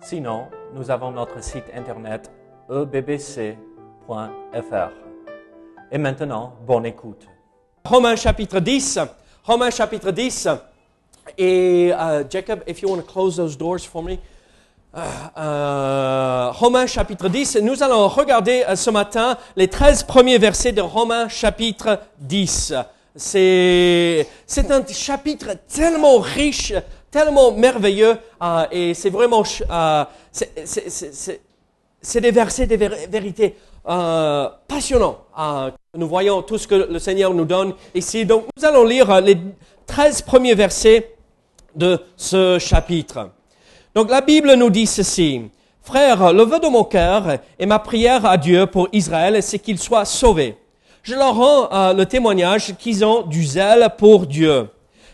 Sinon, nous avons notre site internet ebbc.fr. Et maintenant, bonne écoute. Romains chapitre 10. Romains chapitre 10. Et uh, Jacob, if you want to close those doors for me. Uh, uh, Romains chapitre 10. Nous allons regarder uh, ce matin les 13 premiers versets de Romains chapitre 10. C'est, c'est un chapitre tellement riche, tellement merveilleux, euh, et c'est vraiment, euh, c'est, des versets, des vérités euh, passionnants. Euh, nous voyons tout ce que le Seigneur nous donne ici. Donc, nous allons lire euh, les 13 premiers versets de ce chapitre. Donc, la Bible nous dit ceci. Frères, le vœu de mon cœur et ma prière à Dieu pour Israël, c'est qu'ils soient sauvés. Je leur rends euh, le témoignage qu'ils ont du zèle pour Dieu,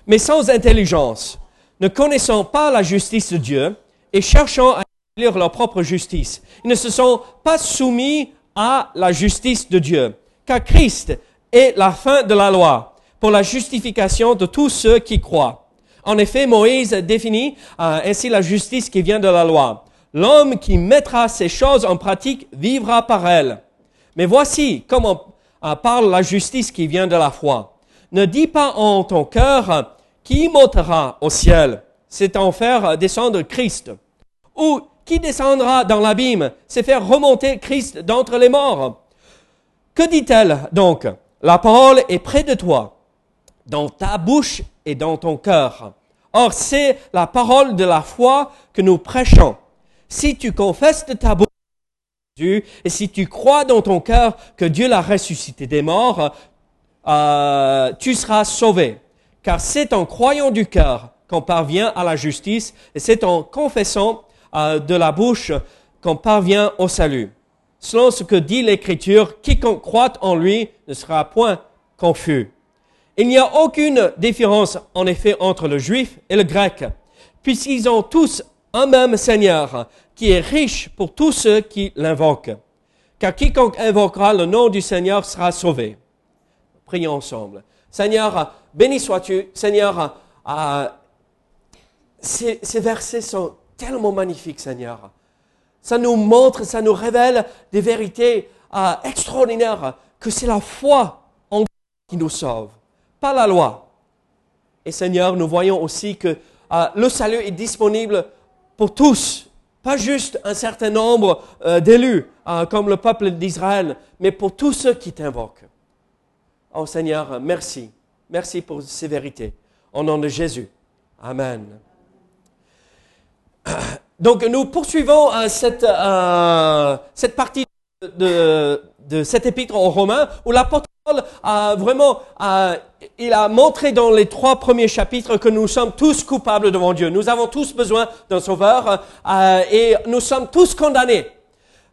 mais sans intelligence, ne connaissant pas la justice de Dieu et cherchant à établir leur propre justice. Ils ne se sont pas soumis à la justice de Dieu, car Christ est la fin de la loi pour la justification de tous ceux qui croient. En effet, Moïse définit euh, ainsi la justice qui vient de la loi. L'homme qui mettra ces choses en pratique vivra par elles. Mais voici comment euh, parle la justice qui vient de la foi. Ne dis pas en ton cœur qui montera au ciel, c'est en faire descendre Christ. Ou qui descendra dans l'abîme, c'est faire remonter Christ d'entre les morts. Que dit-elle donc? La parole est près de toi, dans ta bouche et dans ton cœur. Or, c'est la parole de la foi que nous prêchons. Si tu confesses de ta bouche et si tu crois dans ton cœur que Dieu l'a ressuscité des morts, euh, tu seras sauvé. Car c'est en croyant du cœur qu'on parvient à la justice, et c'est en confessant euh, de la bouche qu'on parvient au salut. Selon ce que dit l'Écriture, quiconque croit en lui ne sera point confus. Il n'y a aucune différence, en effet, entre le juif et le grec, puisqu'ils ont tous un même Seigneur, qui est riche pour tous ceux qui l'invoquent. Car quiconque invoquera le nom du Seigneur sera sauvé. Prions ensemble. Seigneur, béni sois-tu. Seigneur, euh, ces, versets sont tellement magnifiques, Seigneur. Ça nous montre, ça nous révèle des vérités euh, extraordinaires, que c'est la foi en qui nous sauve, pas la loi. Et Seigneur, nous voyons aussi que euh, le salut est disponible pour tous, pas juste un certain nombre euh, d'élus, comme le peuple d'Israël, mais pour tous ceux qui t'invoquent. Oh Seigneur, merci. Merci pour ces vérités. Au nom de Jésus. Amen. Donc nous poursuivons euh, cette, euh, cette partie de, de cet épître aux Romains où l'apôtre Paul a vraiment, il a montré dans les trois premiers chapitres que nous sommes tous coupables devant Dieu. Nous avons tous besoin d'un sauveur euh, et nous sommes tous condamnés.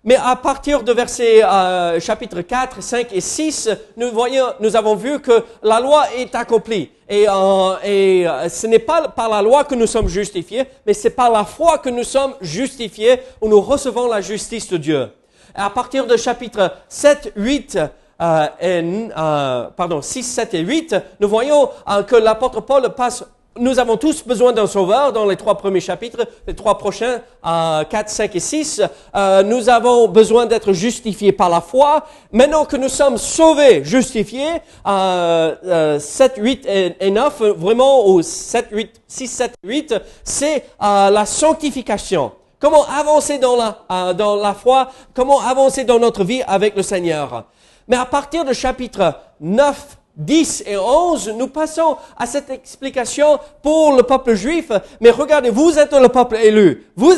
Mais à partir de versets euh, chapitre 4, 5 et 6, nous voyons, nous avons vu que la loi est accomplie. Et, euh, et euh, ce n'est pas par la loi que nous sommes justifiés, mais c'est par la foi que nous sommes justifiés, où nous recevons la justice de Dieu. À partir de chapitre 7, 8, euh, et, euh, pardon, 6, 7 et 8, nous voyons que l'apôtre Paul passe nous avons tous besoin d'un sauveur dans les trois premiers chapitres, les trois prochains, euh, 4, 5 et 6. Euh, nous avons besoin d'être justifiés par la foi. Maintenant que nous sommes sauvés, justifiés, euh, euh, 7, 8 et, et 9, vraiment au 7, 8, 6, 7, 8, c'est euh, la sanctification. Comment avancer dans la, euh, dans la foi, comment avancer dans notre vie avec le Seigneur? Mais à partir de chapitre 9, 10 et 11, nous passons à cette explication pour le peuple juif. Mais regardez, vous êtes le peuple élu. Vous,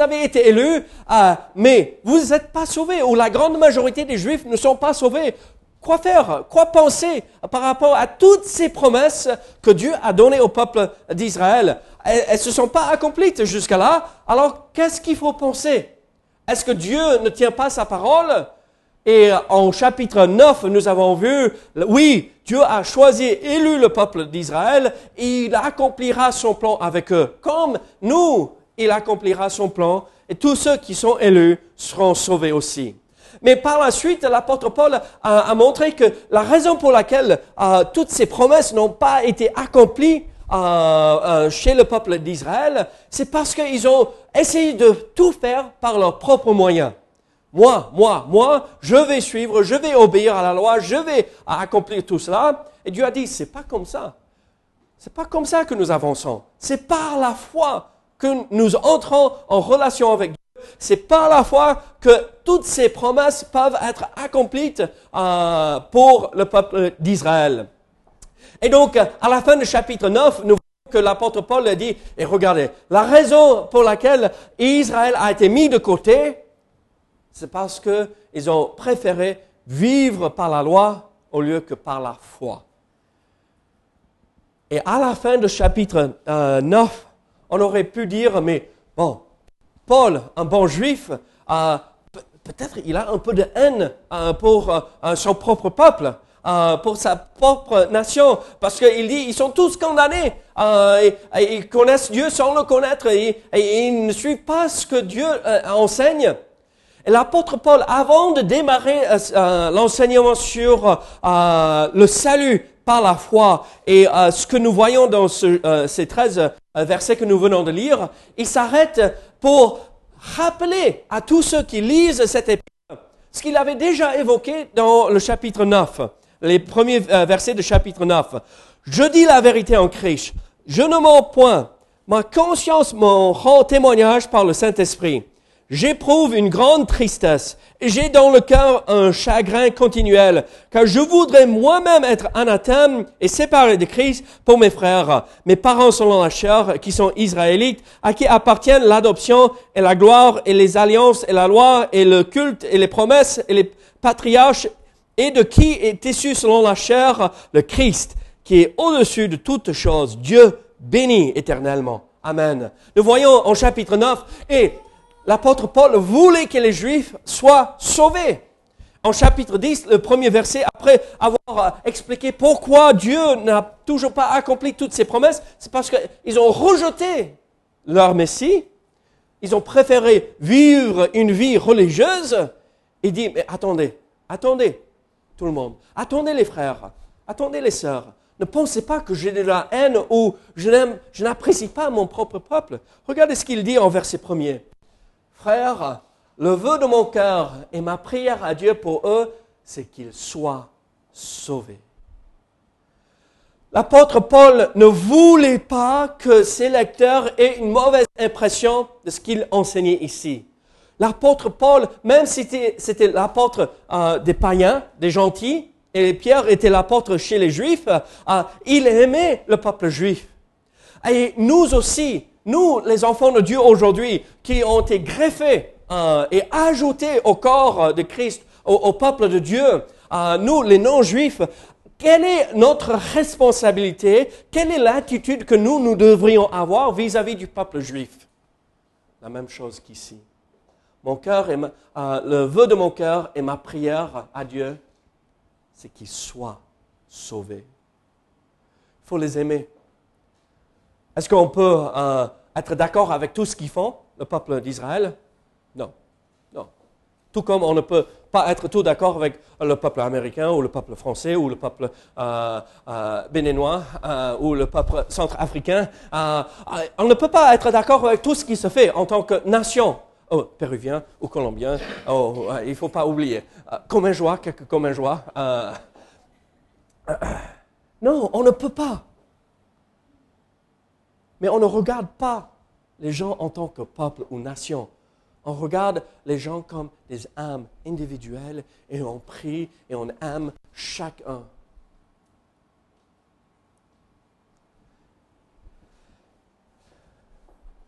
avez été élu, euh, mais vous n'êtes pas sauvés, ou la grande majorité des juifs ne sont pas sauvés. quoi faire, quoi penser par rapport à toutes ces promesses que Dieu a données au peuple d'Israël? Elles ne se sont pas accomplies jusqu'à là. Alors, qu'est-ce qu'il faut penser? Est-ce que Dieu ne tient pas sa parole? Et en chapitre 9, nous avons vu, oui, Dieu a choisi, élu le peuple d'Israël, il accomplira son plan avec eux. Comme nous, il accomplira son plan, et tous ceux qui sont élus seront sauvés aussi. Mais par la suite, l'apôtre Paul a, montré que la raison pour laquelle euh, toutes ces promesses n'ont pas été accomplies euh, euh, chez le peuple d'Israël, c'est parce qu'ils ont essayé de tout faire par leurs propres moyens. Moi, moi, moi, je vais suivre, je vais obéir à la loi, je vais accomplir tout cela. Et Dieu a dit, c'est pas comme ça. C'est pas comme ça que nous avançons. C'est par la foi que nous entrons en relation avec Dieu c'est par la foi que toutes ces promesses peuvent être accomplies euh, pour le peuple d'Israël. Et donc, à la fin du chapitre 9, nous voyons que l'apôtre Paul a dit, et regardez, la raison pour laquelle Israël a été mis de côté, c'est parce qu'ils ont préféré vivre par la loi au lieu que par la foi. Et à la fin du chapitre 9, euh, on aurait pu dire, mais bon, Paul, un bon juif, peut-être il a un peu de haine euh, pour euh, son propre peuple, pour sa propre nation, parce qu'il dit ils sont tous condamnés, ils connaissent Dieu sans le connaître, et, ils ne suivent pas ce que Dieu enseigne. Et l'apôtre Paul, avant de démarrer l'enseignement sur le salut par la foi et ce que nous voyons dans ces 13 versets que nous venons de lire, il s'arrête pour rappeler à tous ceux qui lisent cette épître ce qu'il avait déjà évoqué dans le chapitre 9, les premiers euh, versets du chapitre 9. Je dis la vérité en Christ. Je ne mens point. Ma conscience m'en rend témoignage par le Saint-Esprit. J'éprouve une grande tristesse et j'ai dans le cœur un chagrin continuel, car je voudrais moi-même être anathème et séparé de Christ pour mes frères, mes parents selon la chair, qui sont israélites, à qui appartiennent l'adoption et la gloire et les alliances et la loi et le culte et les promesses et les patriarches, et de qui est issu selon la chair le Christ, qui est au-dessus de toutes choses, Dieu béni éternellement. Amen. Nous voyons en chapitre 9, et l'apôtre Paul voulait que les Juifs soient sauvés. En chapitre 10, le premier verset, après avoir expliqué pourquoi Dieu n'a toujours pas accompli toutes ses promesses, c'est parce qu'ils ont rejeté leur Messie, ils ont préféré vivre une vie religieuse et dit, mais attendez, attendez, tout le monde, attendez les frères, attendez les sœurs, ne pensez pas que j'ai de la haine ou je n'apprécie pas mon propre peuple. Regardez ce qu'il dit en verset premier. Frère, le vœu de mon cœur et ma prière à Dieu pour eux, c'est qu'ils soient sauvés. L'apôtre Paul ne voulait pas que ses lecteurs aient une mauvaise impression de ce qu'il enseignait ici. L'apôtre Paul, même si c'était l'apôtre euh, des païens, des gentils, et Pierre était l'apôtre chez les Juifs, euh, il aimait le peuple juif. Et nous aussi, nous, les enfants de Dieu aujourd'hui, qui ont été greffés euh, et ajoutés au corps de Christ, au, peuple de Dieu, euh, nous, les non-juifs, quelle est notre responsabilité? Quelle est l'attitude que nous, nous devrions avoir vis-à-vis du peuple juif? La même chose qu'ici. Mon cœur et euh, le vœu de mon cœur et ma prière à Dieu, c'est qu'ils soient sauvés. Il faut les aimer. Est-ce qu'on peut euh, être d'accord avec tout ce qu'ils font, le peuple d'Israël? Non. Non. Tout comme on ne peut pas être tout d'accord avec le peuple américain ou le peuple français ou le peuple euh, euh, béninois ou le peuple centrafricain. on ne peut pas être d'accord avec tout ce qui se fait en tant que nation. Oh, péruvien ou colombien, oh, il ne faut pas oublier. comme un joie, comme un joie. non, on ne peut pas. Mais on ne regarde pas les gens en tant que peuple ou nation. On regarde les gens comme des âmes individuelles et on prie et on aime chacun.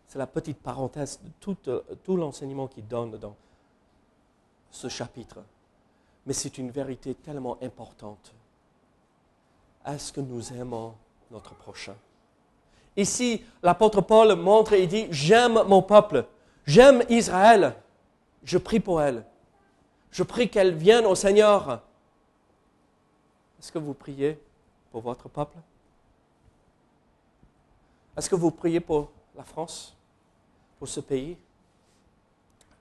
C'est la petite parenthèse de tout, tout l'enseignement qu'il donne dans ce chapitre. mais c'est une vérité tellement importante. Est-ce que nous aimons notre prochain? Ici, l'apôtre Paul montre et dit, j'aime mon peuple, j'aime Israël, je prie pour elle, je prie qu'elle vienne au Seigneur. Est-ce que vous priez pour votre peuple? Est-ce que vous priez pour la France, pour ce pays?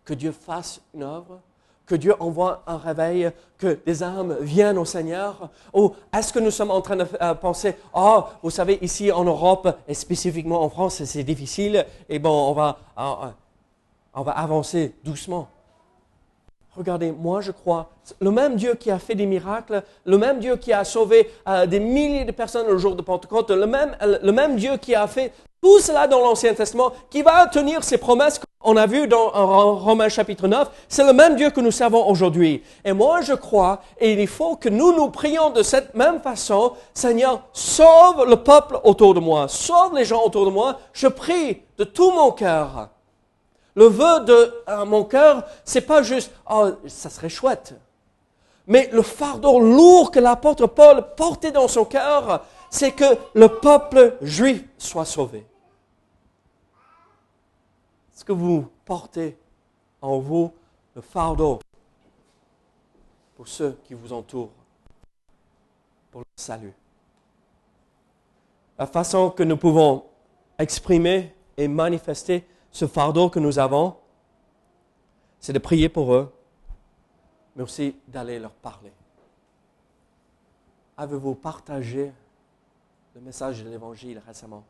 Que Dieu fasse une œuvre que Dieu envoie un réveil, que des âmes viennent au Seigneur Ou est-ce que nous sommes en train de euh, penser, oh, vous savez, ici en Europe, et spécifiquement en France, c'est difficile, et bon, on va, euh, euh, on va avancer doucement Regardez, moi je crois, le même Dieu qui a fait des miracles, le même Dieu qui a sauvé des milliers de personnes le jour de Pentecôte, le même, le même Dieu qui a fait tout cela dans l'Ancien Testament, qui va tenir ses promesses on a vu dans Romains chapitre 9, c'est le même Dieu que nous servons aujourd'hui. Et moi, je crois, et il faut que nous nous prions de cette même façon, Seigneur, sauve le peuple autour de moi, sauve les gens autour de moi. Je prie de tout mon cœur. Le vœu de euh, mon cœur, c'est pas juste, oh, ça serait chouette. Mais le fardeau lourd que l'apôtre Paul portait dans son cœur, c'est que le peuple juif soit sauvé ce que vous portez en vous le fardeau pour ceux qui vous entourent, pour le salut. La façon que nous pouvons exprimer et manifester ce fardeau que nous avons, c'est de prier pour eux, mais aussi d'aller leur parler. Avez-vous partagé le message de l'Évangile récemment?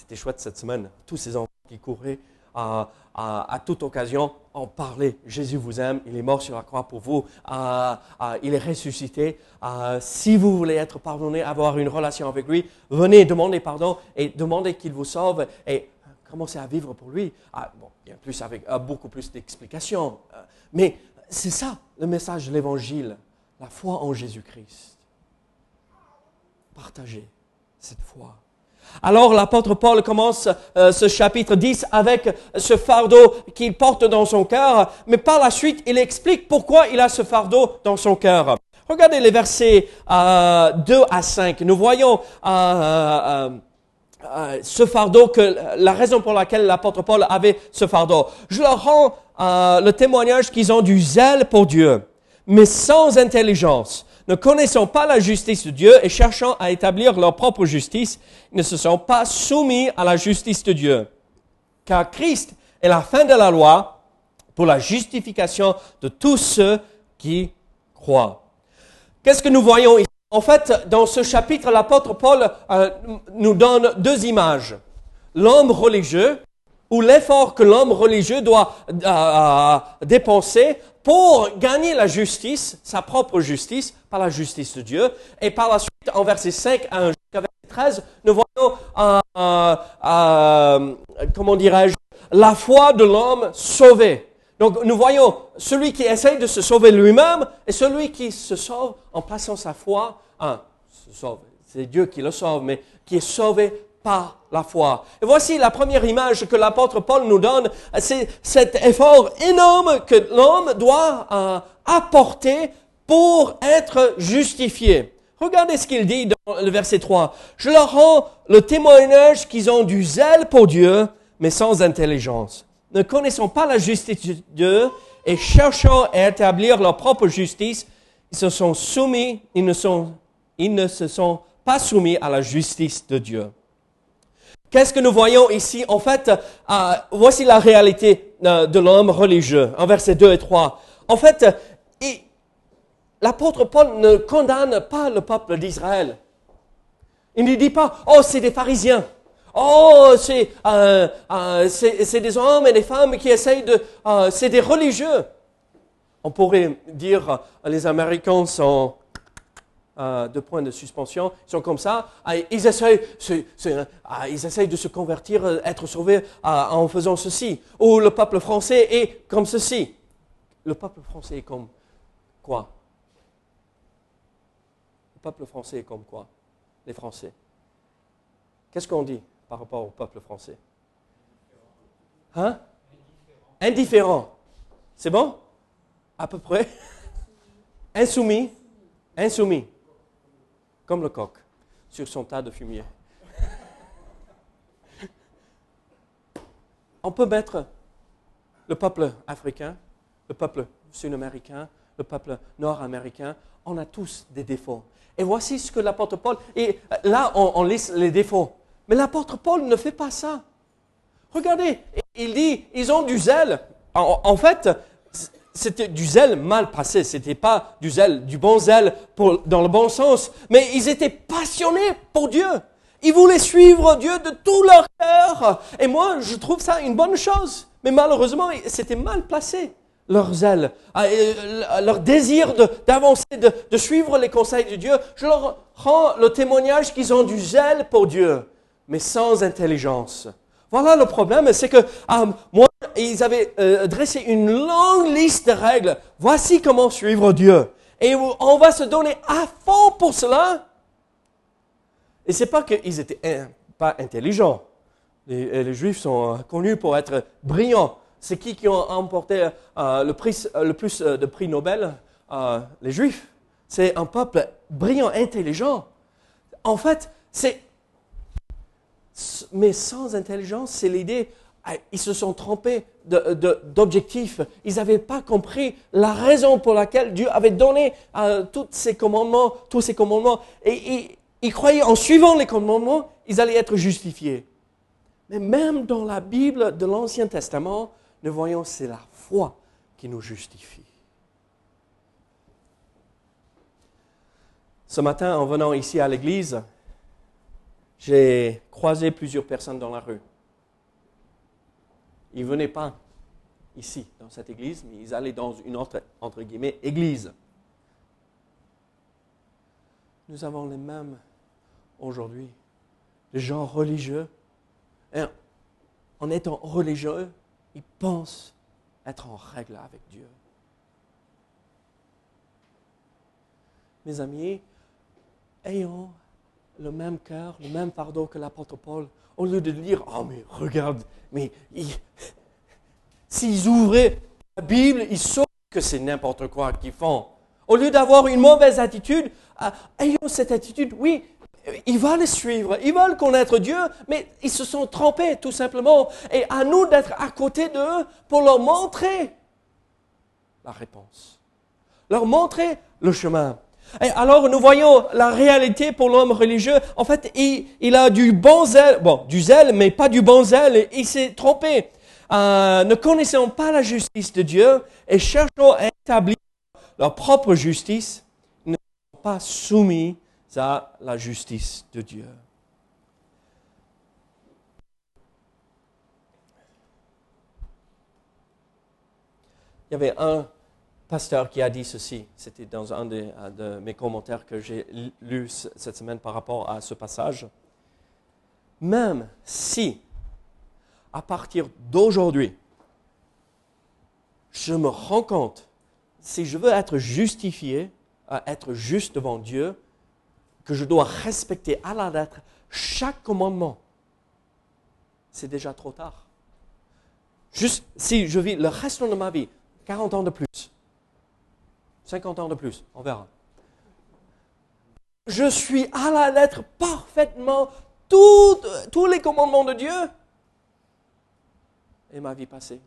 C'était chouette cette semaine. Tous ces enfants qui couraient à, toute occasion en parlaient. Jésus vous aime, il est mort sur la croix pour vous, il est ressuscité. si vous voulez être pardonné, avoir une relation avec lui, venez demander pardon et demandez qu'il vous sauve et commencez à vivre pour lui. Ah, bon, bien plus avec beaucoup plus d'explications. Mais c'est ça le message de l'Évangile, la foi en Jésus-Christ. Partagez cette foi. Alors l'apôtre Paul commence euh, ce chapitre 10 avec ce fardeau qu'il porte dans son cœur, mais par la suite il explique pourquoi il a ce fardeau dans son cœur. Regardez les versets 2 euh, à 5. Nous voyons euh, ce fardeau, que la raison pour laquelle l'apôtre Paul avait ce fardeau. Je leur rends le témoignage qu'ils ont du zèle pour Dieu, mais sans intelligence ne connaissant pas la justice de Dieu et cherchant à établir leur propre justice, ne se sont pas soumis à la justice de Dieu. Car Christ est la fin de la loi pour la justification de tous ceux qui croient. Qu'est-ce que nous voyons ici? En fait, dans ce chapitre, l'apôtre Paul euh, nous donne deux images. L'homme religieux, ou l'effort que l'homme religieux doit euh, euh, dépenser pour gagner la justice, sa propre justice, par la justice de Dieu. Et par la suite, en verset 5 à verset 13, nous voyons, euh, comment dirais-je, la foi de l'homme sauvé. Donc nous voyons celui qui essaye de se sauver lui-même et celui qui se sauve en plaçant sa foi, hein, se sauve, c'est Dieu qui le sauve, mais qui est sauvé par la foi. Et voici la première image que l'apôtre Paul nous donne, c'est cet effort énorme que l'homme doit euh, apporter pour être justifié. Regardez ce qu'il dit dans le verset 3. Je leur rends le témoignage qu'ils ont du zèle pour Dieu, mais sans intelligence. Ne connaissant pas la justice de Dieu et cherchant à établir leur propre justice, ils se sont soumis, ils ne, sont, ils ne se sont pas soumis à la justice de Dieu. Qu'est-ce que nous voyons ici? En fait, euh, voici la réalité euh, de l'homme religieux, en versets 2 et 3. En fait, l'apôtre Paul ne condamne pas le peuple d'Israël. Il ne dit pas, oh, c'est des pharisiens. Oh, c'est euh, des hommes et des femmes qui essayent de... c'est des religieux. On pourrait dire, les Américains sont euh, de points de suspension, ils sont comme ça, ah, ils essayent, ah, ils de se convertir, euh, être sauvés ah, en faisant ceci. Ou le peuple français est comme ceci. Le peuple français est comme quoi? Le peuple français est comme quoi? Les Français. Qu'est-ce qu'on dit par rapport au peuple français? Hein? Indifférent. C'est bon? À peu près? Insoumis. Insoumis. Comme le coq sur son tas de fumier. On peut mettre le peuple africain, le peuple sud-américain, le peuple nord-américain, on a tous des défauts. Et voici ce que l'apôtre Paul, et là on, on les défauts. Mais l'apôtre Paul ne fait pas ça. Regardez, il dit, ils ont du zèle. En, fait, c'était du zèle mal passé. C'était pas du zèle, du bon zèle dans le bon sens. Mais ils étaient passionnés pour Dieu. Ils voulaient suivre Dieu de tout leur cœur. Et moi, je trouve ça une bonne chose. Mais malheureusement, c'était mal placé. Leur zèle, ah, leur désir d'avancer, de suivre les conseils de Dieu. Je leur rends le témoignage qu'ils ont du zèle pour Dieu, mais sans intelligence. Voilà le problème, c'est que ah, moi, ils avaient euh, dressé une longue liste de règles. Voici comment suivre Dieu. Et on va se donner à fond pour cela. Et c'est pas qu'ils étaient pas intelligents. Les, les, Juifs sont euh, connus pour être brillants. C'est qui qui ont emporté euh, le plus de prix Nobel? Les Juifs. C'est un peuple brillant, intelligent. En fait, c'est mais sans intelligence, c'est l'idée, ah, ils se sont trompés d'objectifs. ils n'avaient pas compris la raison pour laquelle Dieu avait donné euh, tous ces commandements, tous ces commandements. Et, ils croyaient en suivant les commandements, ils allaient être justifiés. Mais même dans la Bible de l'Ancien Testament, nous voyons c'est la foi qui nous justifie. Ce matin, en venant ici à l'église, j'ai croisé plusieurs personnes dans la rue. Ils ne venaient pas ici, dans cette église, mais ils allaient dans une autre, entre guillemets, église. Nous avons les mêmes aujourd'hui. Les gens religieux, en étant religieux, ils pensent être en règle avec Dieu. Mes amis, ayons le même cœur, le même fardeau que l'apôtre Paul, au lieu de dire, oh mais regarde, mais s'ils ouvraient la Bible, ils sauraient que c'est n'importe quoi qu'ils font. Au lieu d'avoir une mauvaise attitude, ah, ayons cette attitude, oui, ils veulent suivre, ils veulent connaître Dieu, mais ils se sont trompés tout simplement. Et à nous d'être à côté d'eux pour leur montrer la réponse, leur montrer le chemin. Et alors nous voyons la réalité pour l'homme religieux. En fait, il, a du bon zèle, bon, du zèle, mais pas du bon zèle. Il s'est trompé. Euh, ne connaissant pas la justice de Dieu et cherchant à établir leur propre justice, ne sont pas soumis à la justice de Dieu. Il y avait un pasteur qui a dit ceci. C'était dans un de, mes commentaires que j'ai lu cette semaine par rapport à ce passage. Même si, à partir d'aujourd'hui, je me rends compte, si je veux être justifié, être juste devant Dieu, que je dois respecter à la lettre chaque commandement, c'est déjà trop tard. Juste si je vis le reste de ma vie, 40 ans de plus, 50 ans de plus, on verra. Je suis à la lettre parfaitement tous les commandements de Dieu et ma vie passée.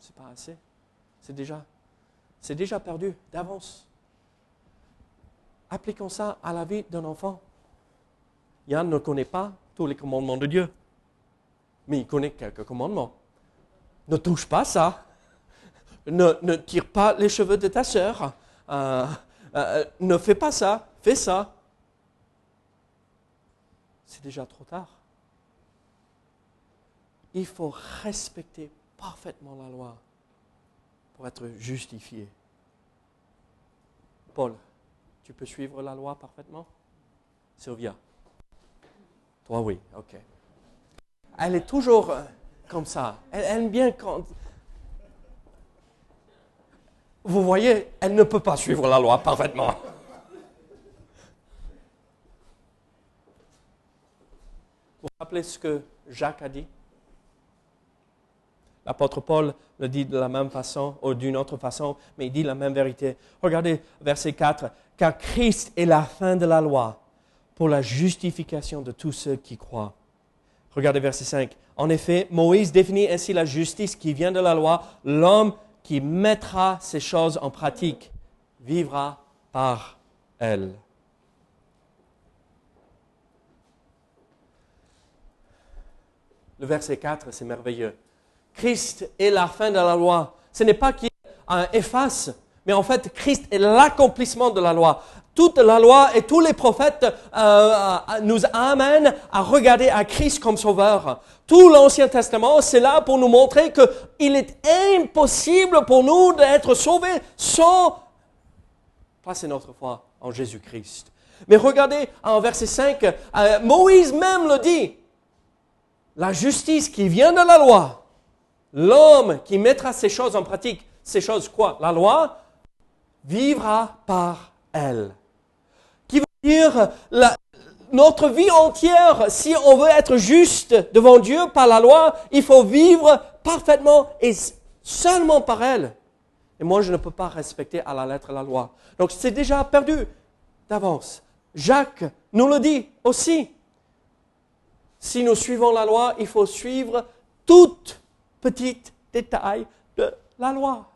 C'est pas assez. C'est déjà, c'est déjà perdu d'avance. Appliquons ça à la vie d'un enfant. Yann ne connaît pas tous les commandements de Dieu, mais il connaît quelques commandements. Ne touche pas ça ne, tire pas les cheveux de ta sœur, euh, euh, ne fais pas ça, fais ça. C'est déjà trop tard. Il faut respecter parfaitement la loi pour être justifié. Paul, tu peux suivre la loi parfaitement? Sylvia Toi, oui, ok. Elle est toujours euh, comme ça. Elle aime bien quand vous voyez, elle ne peut pas suivre la loi parfaitement. Vous vous rappelez ce que Jacques a dit? L'apôtre Paul le dit de la même façon ou d'une autre façon, mais il dit la même vérité. Regardez verset 4. Car Christ est la fin de la loi pour la justification de tous ceux qui croient. Regardez verset 5. En effet, Moïse définit ainsi la justice qui vient de la loi. L'homme qui mettra ces choses en pratique vivra par elle. Le verset 4, c'est merveilleux. Christ est la fin de la loi. Ce n'est pas qu'il efface, mais en fait, Christ est l'accomplissement de la loi. Toute la loi et tous les prophètes euh, euh, nous amènent à regarder à Christ comme sauveur. Tout l'Ancien Testament, c'est là pour nous montrer qu'il est impossible pour nous d'être sauvés sans passer notre foi en Jésus-Christ. Mais regardez en verset 5, euh, Moïse même le dit. La justice qui vient de la loi, l'homme qui mettra ces choses en pratique, ces choses quoi? La loi vivra par elle. Notre vie entière, si on veut être juste devant Dieu par la loi, il faut vivre parfaitement et seulement par elle. Et moi, je ne peux pas respecter à la lettre la loi. Donc, c'est déjà perdu d'avance. Jacques nous le dit aussi. Si nous suivons la loi, il faut suivre tout petit détail de la loi.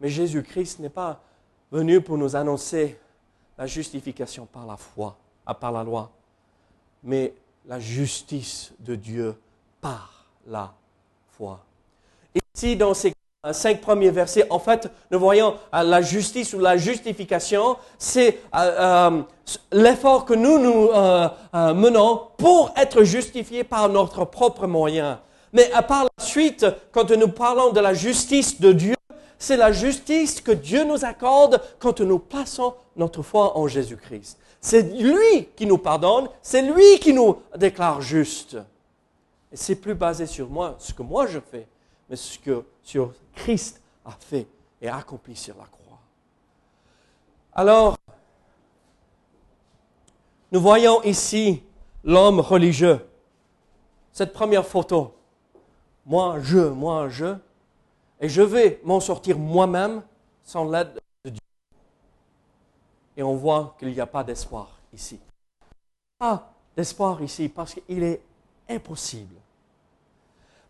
Mais Jésus-Christ n'est pas venu pour nous annoncer la justification par la foi, à par la loi, mais la justice de Dieu par la foi. Ici, dans ces cinq premiers versets, en fait, nous voyons euh, la justice ou la justification, c'est euh, euh, l'effort que nous nous menons pour être justifiés par notre propre moyen. Mais à part la suite, quand nous parlons de la justice de Dieu, c'est la justice que Dieu nous accorde quand nous plaçons notre foi en Jésus-Christ. C'est lui qui nous pardonne, c'est lui qui nous déclare juste. Et c'est plus basé sur moi, ce que moi je fais, mais ce que sur Christ a fait et accompli sur la croix. Alors, nous voyons ici l'homme religieux. Cette première photo, moi je, moi je, et je vais m'en sortir moi-même sans l'aide de Dieu. Et on voit qu'il n'y a pas d'espoir ici. Pas d'espoir ici parce qu'il est impossible.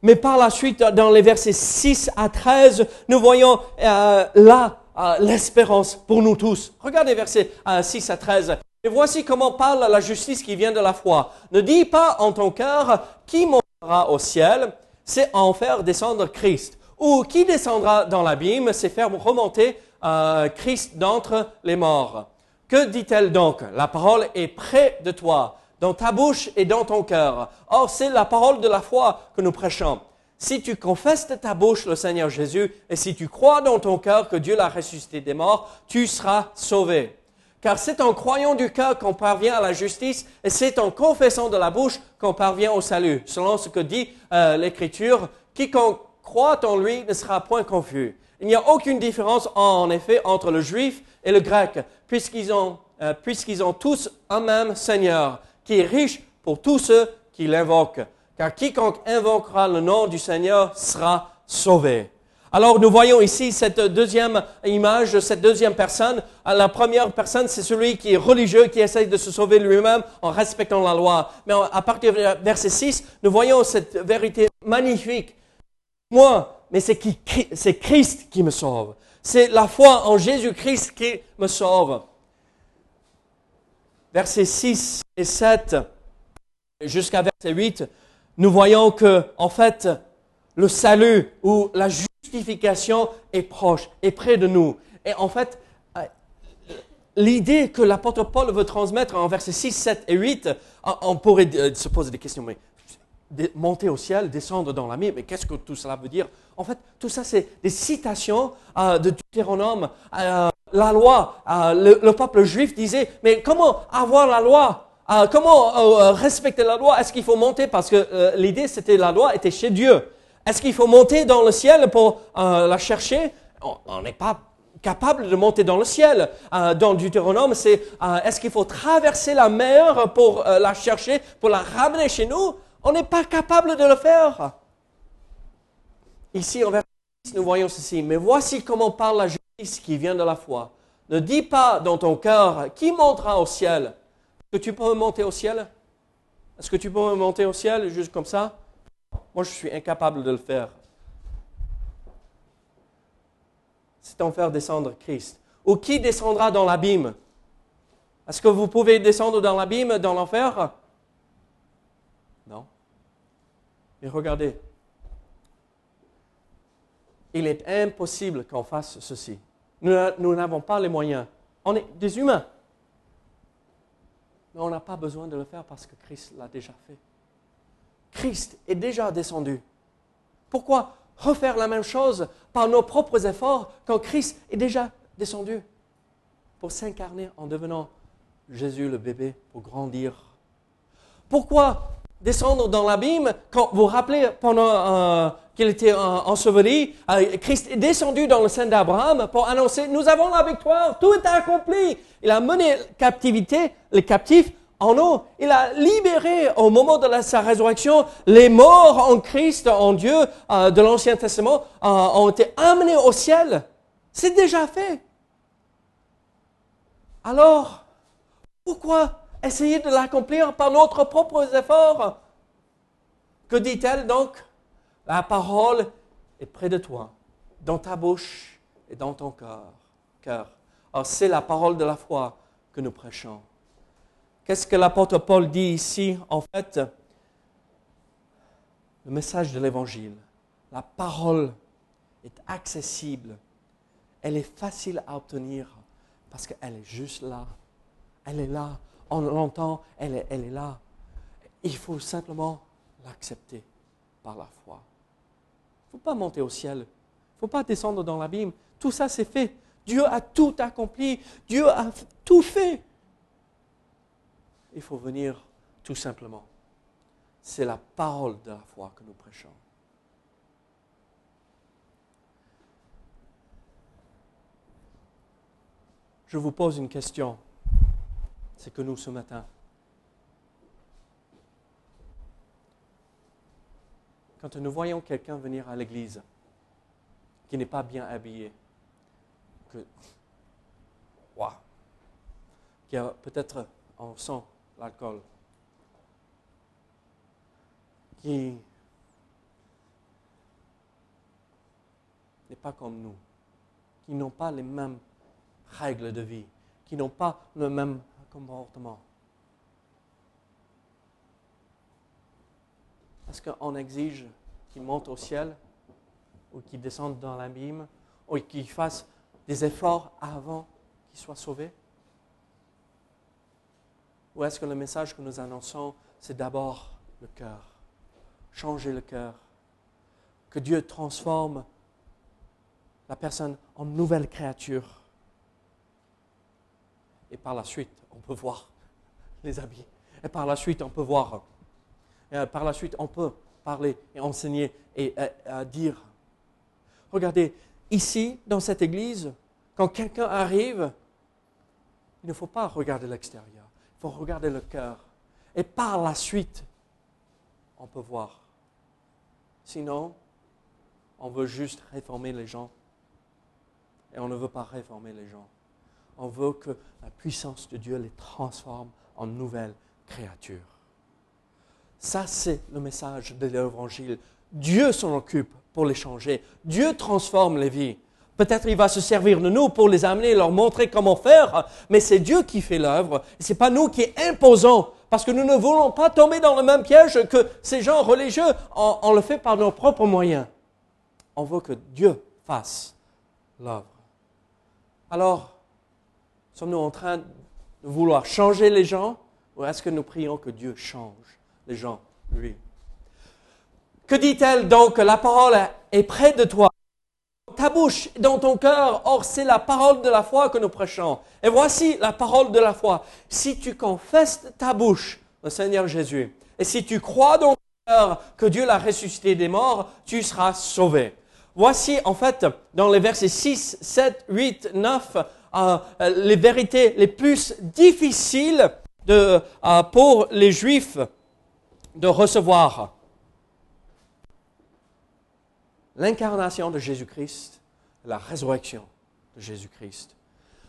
Mais par la suite, dans les versets 6 à 13, nous voyons euh, là euh, l'espérance pour nous tous. Regardez versets 6 euh, à 13. Et voici comment parle la justice qui vient de la foi. Ne dis pas en ton cœur qui montera au ciel, c'est en faire descendre Christ ou qui descendra dans l'abîme, c'est faire remonter euh, Christ d'entre les morts. Que dit-elle donc? La parole est près de toi, dans ta bouche et dans ton cœur. Or, c'est la parole de la foi que nous prêchons. Si tu confesses de ta bouche le Seigneur Jésus et si tu crois dans ton cœur que Dieu l'a ressuscité des morts, tu seras sauvé. Car c'est en croyant du cœur qu'on parvient à la justice et c'est en confessant de la bouche qu'on parvient au salut. Selon ce que dit euh, l'Écriture, quiconque croit en lui ne sera point confus. Il n'y a aucune différence en effet entre le juif et le grec, puisqu'ils ont, euh, puisqu'ils ont tous un même Seigneur, qui est riche pour tous ceux qui l'invoquent. Car quiconque invoquera le nom du Seigneur sera sauvé. Alors nous voyons ici cette deuxième image, cette deuxième personne. La première personne, c'est celui qui est religieux, qui essaye de se sauver lui-même en respectant la loi. Mais à partir du verset 6, nous voyons cette vérité magnifique moi, mais c'est Christ qui me sauve. C'est la foi en Jésus-Christ qui me sauve. Versets 6 et 7 jusqu'à verset 8, nous voyons que, en fait, le salut ou la justification est proche, est près de nous. Et en fait, euh, l'idée que l'apôtre Paul veut transmettre en versets 6, 7 et 8, on pourrait euh, se poser des questions, mais monter au ciel, descendre dans la mer. Mais qu'est-ce que tout cela veut dire? En fait, tout ça, c'est des citations euh, de Deutéronome. Euh, la loi, euh, le, peuple juif disait, mais comment avoir la loi? Comment respecter la loi? Est-ce qu'il faut monter? Parce que l'idée, c'était la loi était chez Dieu. Est-ce qu'il faut monter dans le ciel pour la chercher? On n'est pas capable de monter dans le ciel. dans Deutéronome, c'est est-ce qu'il faut traverser la mer pour la chercher, pour la ramener chez nous? On n'est pas capable de le faire. Ici, en verset 6, nous voyons ceci. Mais voici comment parle la justice qui vient de la foi. Ne dis pas dans ton cœur, qui montera au ciel? Est-ce que tu peux monter au ciel? Est-ce que tu peux monter au ciel juste comme ça? Moi, je suis incapable de le faire. C'est en faire descendre Christ. Ou qui descendra dans l'abîme? Est-ce que vous pouvez descendre dans l'abîme, dans l'enfer Non. Mais regardez, il est impossible qu'on fasse ceci. Nous n'avons pas les moyens. On est des humains. Mais on n'a pas besoin de le faire parce que Christ l'a déjà fait. Christ est déjà descendu. Pourquoi refaire la même chose par nos propres efforts quand Christ est déjà descendu? Pour s'incarner en devenant Jésus le bébé pour grandir Pourquoi descendre dans l'abîme quand vous vous rappelez pendant euh, qu'il était enseveli, euh, Christ est descendu dans le sein d'Abraham pour annoncer, nous avons la victoire, tout est accompli. Il a mené captivité, les captifs en eau. Il a libéré au moment de sa résurrection les morts en Christ, en Dieu euh, de l'Ancien Testament, euh, ont été amenés au ciel. C'est déjà fait. Alors, pourquoi essayer de l'accomplir par notre propres efforts Que dit-elle donc? La parole est près de toi, dans ta bouche et dans ton cœur. cœur. Alors c'est la parole de la foi que nous prêchons. Qu'est-ce que l'apôtre Paul dit ici? En fait, le message de l'Évangile, la parole est accessible, elle est facile à obtenir parce qu'elle est juste là. Elle est là, on l'entend, elle est, là. Il faut simplement l'accepter par la foi faut pas monter au ciel. Il ne faut pas descendre dans l'abîme. Tout ça, c'est fait. Dieu a tout accompli. Dieu a tout fait. Il faut venir tout simplement. C'est la parole de la foi que nous prêchons. Je vous pose une question. C'est que nous, ce matin, quand nous voyons quelqu'un venir à l'église qui n'est pas bien habillé, que, qui a peut-être en sang l'alcool, qui n'est pas comme nous, qui n'ont pas les mêmes règles de vie, qui n'ont pas le même comportement. Est-ce qu'on exige qu'il monte au ciel ou qu'il descende dans l'abîme ou qu'il fasse des efforts avant qu'il soit sauvé Ou est-ce que le message que nous annonçons, c'est d'abord le cœur, changer le cœur, que Dieu transforme la personne en nouvelle créature? Et par la suite, on peut voir les habits. Et par la suite, on peut voir euh, par la suite, on peut parler et enseigner et euh, dire. Regardez, ici, dans cette église, quand quelqu'un arrive, il ne faut pas regarder l'extérieur, il faut regarder le cœur. Et par la suite, on peut voir. Sinon, on veut juste réformer les gens. Et on ne veut pas réformer les gens. On veut que la puissance de Dieu les transforme en nouvelles créatures. Ça, c'est le message de l'évangile. Dieu s'en occupe pour les changer. Dieu transforme les vies. Peut-être il va se servir de nous pour les amener, leur montrer comment faire, mais c'est Dieu qui fait l'œuvre. Ce n'est pas nous qui imposons, parce que nous ne voulons pas tomber dans le même piège que ces gens religieux. On, le fait par nos propres moyens. On veut que Dieu fasse l'œuvre. Alors, sommes-nous en train de vouloir changer les gens, ou est-ce que nous prions que Dieu change les gens, lui? Que dit-elle donc La parole est près de toi, ta bouche, dans ton cœur. Or, c'est la parole de la foi que nous prêchons. Et voici la parole de la foi. Si tu confesses ta bouche, le Seigneur Jésus, et si tu crois dans ton cœur que Dieu l'a ressuscité des morts, tu seras sauvé. Voici en fait dans les versets 6, 7, 8, 9 les vérités les plus difficiles euh, pour les Juifs de recevoir. l'incarnation de Jésus-Christ, la résurrection de Jésus-Christ.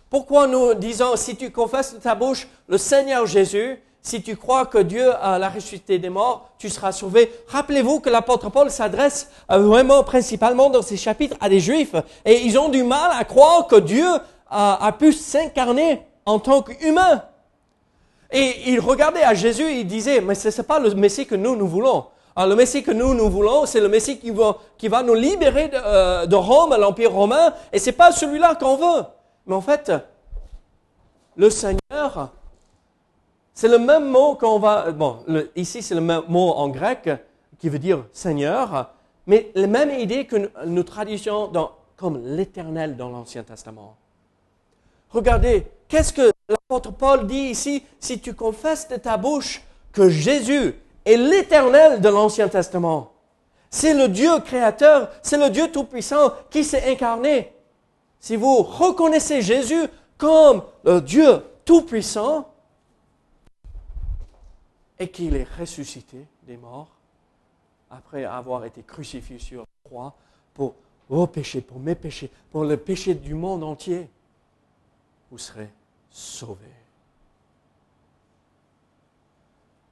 Pourquoi nous disons, si tu confesses de ta bouche le Seigneur Jésus, si tu crois que Dieu a la ressuscité des morts, tu seras sauvé. Rappelez-vous que l'apôtre Paul s'adresse euh, vraiment principalement dans ces chapitres à des Juifs et ils ont du mal à croire que Dieu a, pu s'incarner en tant qu'humain. Et ils regardaient à Jésus et ils disaient, mais ce n'est pas le Messie que nous, nous voulons. Le Messie que nous, nous voulons, c'est le Messie qui va, qui va nous libérer de, euh, de Rome, l'Empire romain, et c'est pas celui-là qu'on veut. Mais en fait, le Seigneur, c'est le même mot qu'on va, bon, ici c'est le même mot en grec qui veut dire Seigneur, mais la même idée que nous, traduisons comme l'éternel dans l'Ancien Testament. Regardez, qu'est-ce que l'apôtre Paul dit ici Si tu confesses de ta bouche que Jésus est l'éternel de l'Ancien Testament, c'est le Dieu créateur, c'est le Dieu tout-puissant qui s'est incarné. Si vous reconnaissez Jésus comme le Dieu tout-puissant et qu'il est ressuscité des morts après avoir été crucifié sur la croix pour vos péchés, pour mes péchés, pour le péché du monde entier, vous serez sauvés.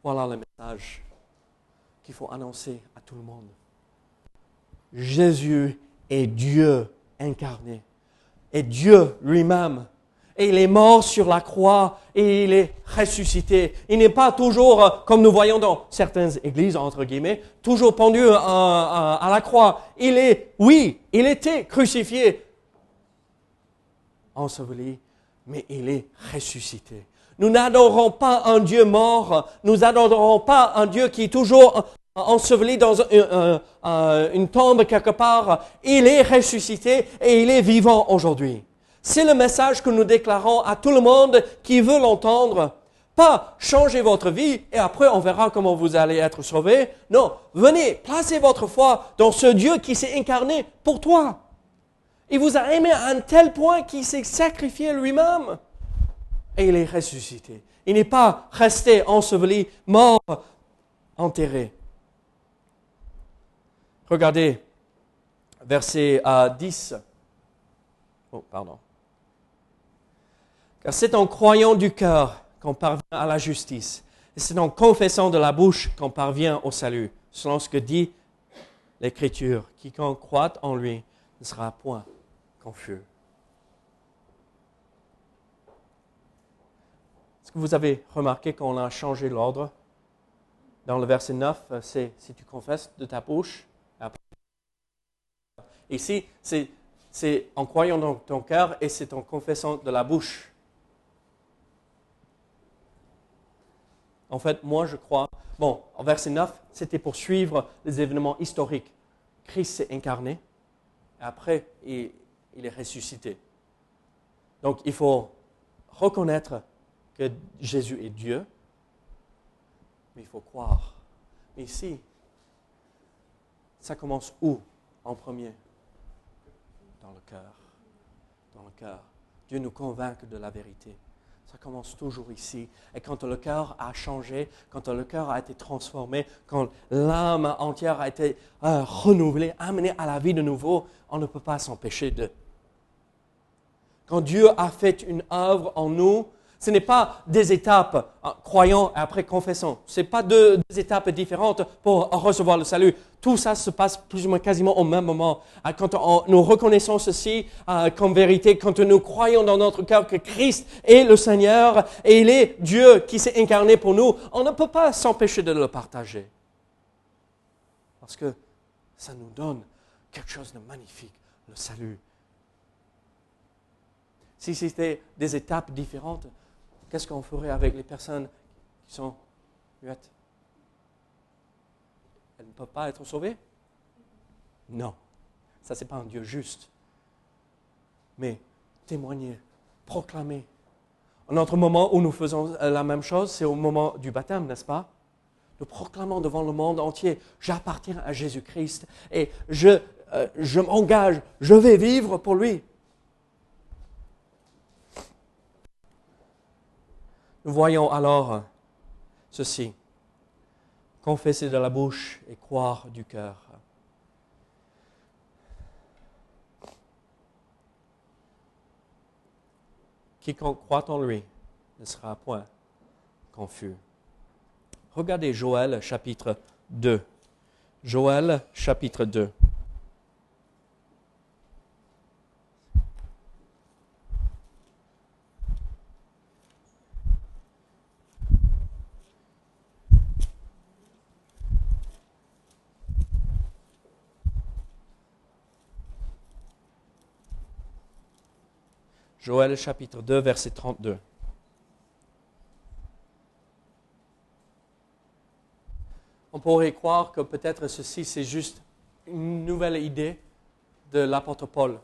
Voilà le message qu'il faut annoncer à tout le monde. Jésus est Dieu incarné, est Dieu lui-même. Et il est mort sur la croix et il est ressuscité. Il n'est pas toujours, euh, comme nous voyons dans certaines églises, entre guillemets, toujours pendu à, à- à la croix. Il est, oui, il était crucifié, enseveli, mais il est ressuscité. Nous n'adorons pas un Dieu mort, nous n'adorons pas un Dieu qui est toujours enseveli dans un- un- un- une tombe quelque part. Il est ressuscité et il est vivant aujourd'hui. C'est le message que nous déclarons à tout le monde qui veut l'entendre. Pas changer votre vie et après on verra comment vous allez être sauvé. Non, venez, placez votre foi dans ce Dieu qui s'est incarné pour toi. Il vous a aimé à un tel point qu'il s'est sacrifié lui-même. Et il est ressuscité. Il n'est pas resté enseveli, mort, enterré. Regardez, verset euh, 10. Oh, pardon. Car c'est en croyant du cœur qu'on parvient à la justice. Et c'est en confessant de la bouche qu'on parvient au salut, selon ce que dit l'Écriture. Quiconque croit en lui ne sera point confus. Est-ce que vous avez remarqué qu'on a changé l'ordre? Dans le verset 9, euh, c'est si tu confesses de ta bouche. Ici, c'est en croyant dans ton cœur et c'est en confessant de la bouche. En fait, moi, je crois. Bon, en verset 9, c'était pour suivre les événements historiques. Christ s'est incarné, après, il, il est ressuscité. Donc, il faut reconnaître que Jésus est Dieu, mais il faut croire. Mais ici, ça commence où en premier? Dans le cœur. Dans le cœur. Dieu nous convainc de la vérité. Ça commence toujours ici. Et quand le cœur a changé, quand le cœur a été transformé, quand l'âme entière a été euh, renouvelée, amenée à la vie de nouveau, on ne peut pas s'empêcher de. Quand Dieu a fait une œuvre en nous, ce n'est pas des étapes, euh, croyant et après confessant. Ce n'est pas deux, étapes différentes pour recevoir le salut. Tout ça se passe plus ou moins quasiment au même moment. Euh, Quand nous reconnaissons ceci euh, comme vérité, quand nous croyons dans notre cœur que Christ est le Seigneur et il est Dieu qui s'est incarné pour nous, on ne peut pas s'empêcher de le partager. Parce que ça nous donne quelque chose de magnifique, le salut. Si c'était des étapes différentes, qu'est-ce qu'on ferait avec les personnes qui sont muettes? Elles ne peuvent pas être sauvées? Non. Ça, ce n'est pas un Dieu juste. Mais témoigner, proclamer. Un autre moment où nous faisons euh, la même chose, c'est au moment du baptême, n'est-ce pas? Nous proclamons devant le monde entier, j'appartiens à Jésus-Christ et je, euh, je m'engage, je vais vivre pour lui. Voyons alors ceci. Confesser de la bouche et croire du cœur. Quiconque croit en lui ne sera point confus. Regardez Joël chapitre 2. Joël chapitre 2. Joël chapitre 2, verset 32. On pourrait croire que peut-être ceci, c'est juste une nouvelle idée de l'apôtre Paul.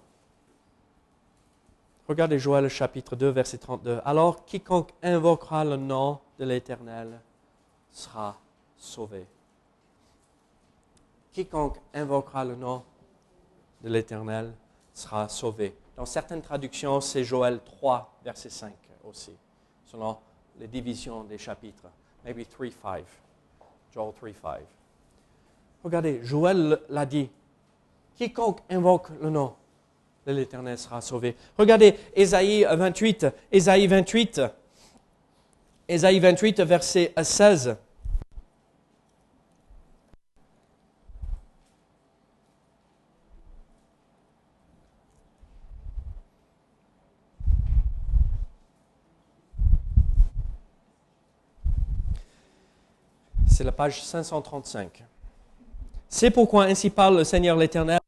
Regardez Joël chapitre 2, verset 32. Alors quiconque invoquera le nom de l'Éternel sera sauvé. Quiconque invoquera le nom de l'Éternel sera sauvé. Dans certaines traductions, c'est Joël 3, verset 5 aussi, selon les divisions des chapitres. Maybe 3, 5. Joel 3, 5. Regardez, Joël l'a dit. Quiconque invoque le nom de l'Éternel sera sauvé. Regardez, Ésaïe 28, Ésaïe 28, Ésaïe 28, verset 16. C'est la page 535. C'est pourquoi ainsi parle le Seigneur l'Éternel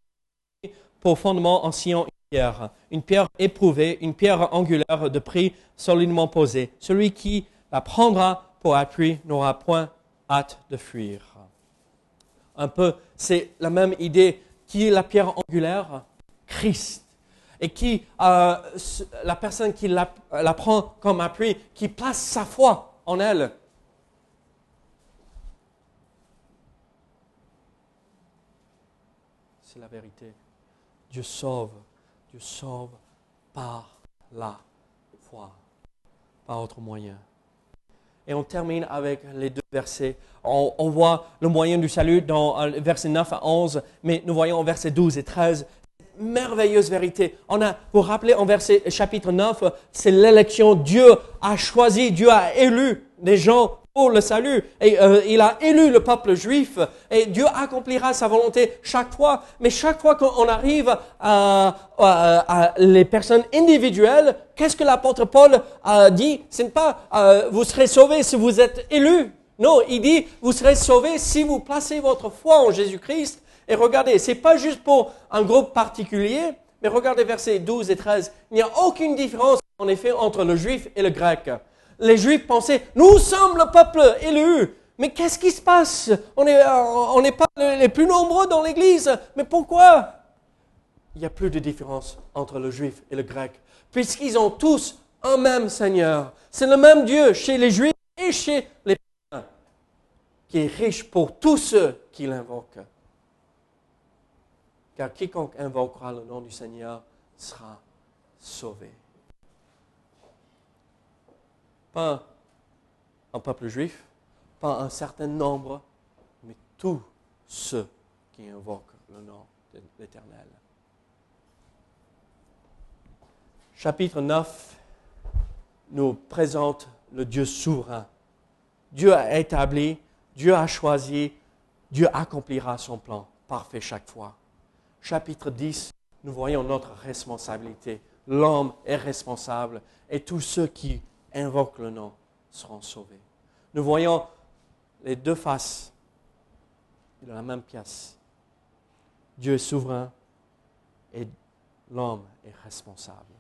pour fondement en Sion une pierre, une pierre éprouvée, une pierre angulaire de prix solidement posée. Celui qui la prendra pour appui n'aura point hâte de fuir. Un peu, c'est la même idée. Qui est la pierre angulaire Christ. Et qui, euh, la personne qui la, la prend comme appui, qui place sa foi en elle, c'est la vérité. Dieu sauve. Dieu sauve par la foi, par autre moyen. Et on termine avec les deux versets. On, voit le moyen du salut dans euh, versets 9 à 11, mais nous voyons en versets 12 et 13 merveilleuse vérité. On a, vous vous rappelez, en verset chapitre 9, c'est l'élection. Dieu a choisi, Dieu a élu des gens pour le salut. Et euh, il a élu le peuple juif et Dieu accomplira sa volonté chaque fois. Mais chaque fois qu'on arrive à, à, les personnes individuelles, qu'est-ce que l'apôtre Paul a dit? Ce n'est pas euh, vous serez sauvés si vous êtes élus. Non, il dit vous serez sauvés si vous placez votre foi en Jésus-Christ. Et regardez, c'est pas juste pour un groupe particulier, mais regardez versets 12 et 13. Il n'y a aucune différence en effet entre le juif et le grec les Juifs pensaient, nous sommes le peuple élu. Mais qu'est-ce qui se passe? On n'est euh, pas les plus nombreux dans l'Église. Mais pourquoi? Il n'y a plus de différence entre le Juif et le Grec, puisqu'ils ont tous un même Seigneur. C'est le même Dieu chez les Juifs et chez les païens, qui est riche pour tous ceux qui l'invoquent. Car quiconque invoquera le nom du Seigneur sera sauvé pas un peuple juif, pas un certain nombre, mais tous ceux qui invoquent le nom de l'Éternel. Chapitre 9 nous présente le Dieu souverain. Dieu a établi, Dieu a choisi, Dieu accomplira son plan parfait chaque fois. Chapitre 10, nous voyons notre responsabilité. L'homme est responsable et tous ceux qui invoquent le nom seront sauvés. Nous voyons les deux faces de la même pièce. Dieu est souverain et l'homme est responsable.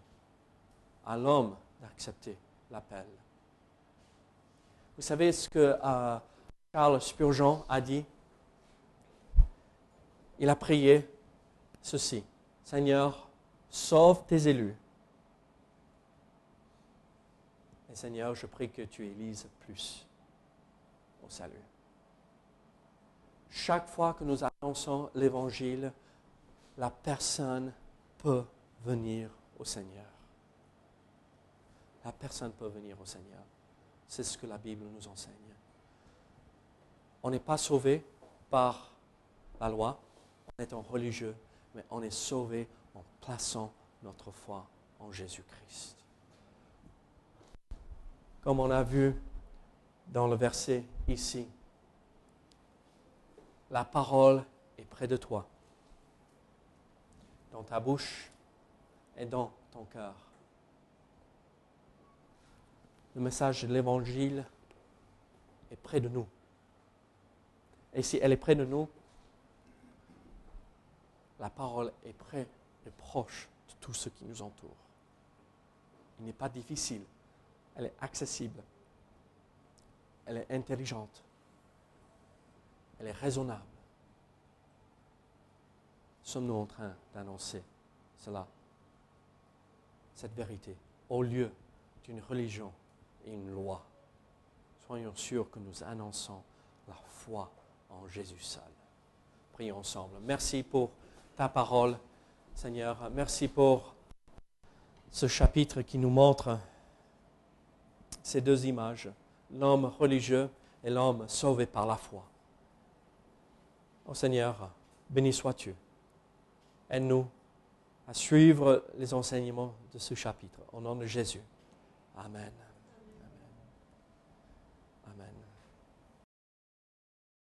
À l'homme d'accepter l'appel. Vous savez ce que euh, Charles Spurgeon a dit? Il a prié ceci Seigneur, sauve tes élus Et Seigneur, je prie que tu élises plus au salut. Chaque fois que nous annonçons l'Évangile, la personne peut venir au Seigneur. La personne peut venir au Seigneur. C'est ce que la Bible nous enseigne. On n'est pas sauvé par la loi en étant religieux, mais on est sauvé en plaçant notre foi en Jésus-Christ. Comme on a vu dans le verset ici. La parole est près de toi, dans ta bouche et dans ton cœur. Le message de l'Évangile est près de nous. Et si elle est près de nous, la parole est près et proche de tout ce qui nous entoure. Il n'est pas difficile, elle est accessible, elle est intelligente, elle est raisonnable. Sommes-nous en train d'annoncer cela, cette vérité, au lieu d'une religion et une loi Soyons sûrs que nous annonçons la foi en Jésus seul. Prions ensemble. Merci pour ta parole, Seigneur. Merci pour ce chapitre qui nous montre ces deux images, l'homme religieux et l'homme sauvé par la foi. Oh Seigneur, béni sois-tu. Aide-nous à suivre les enseignements de ce chapitre. Au nom de Jésus. Amen.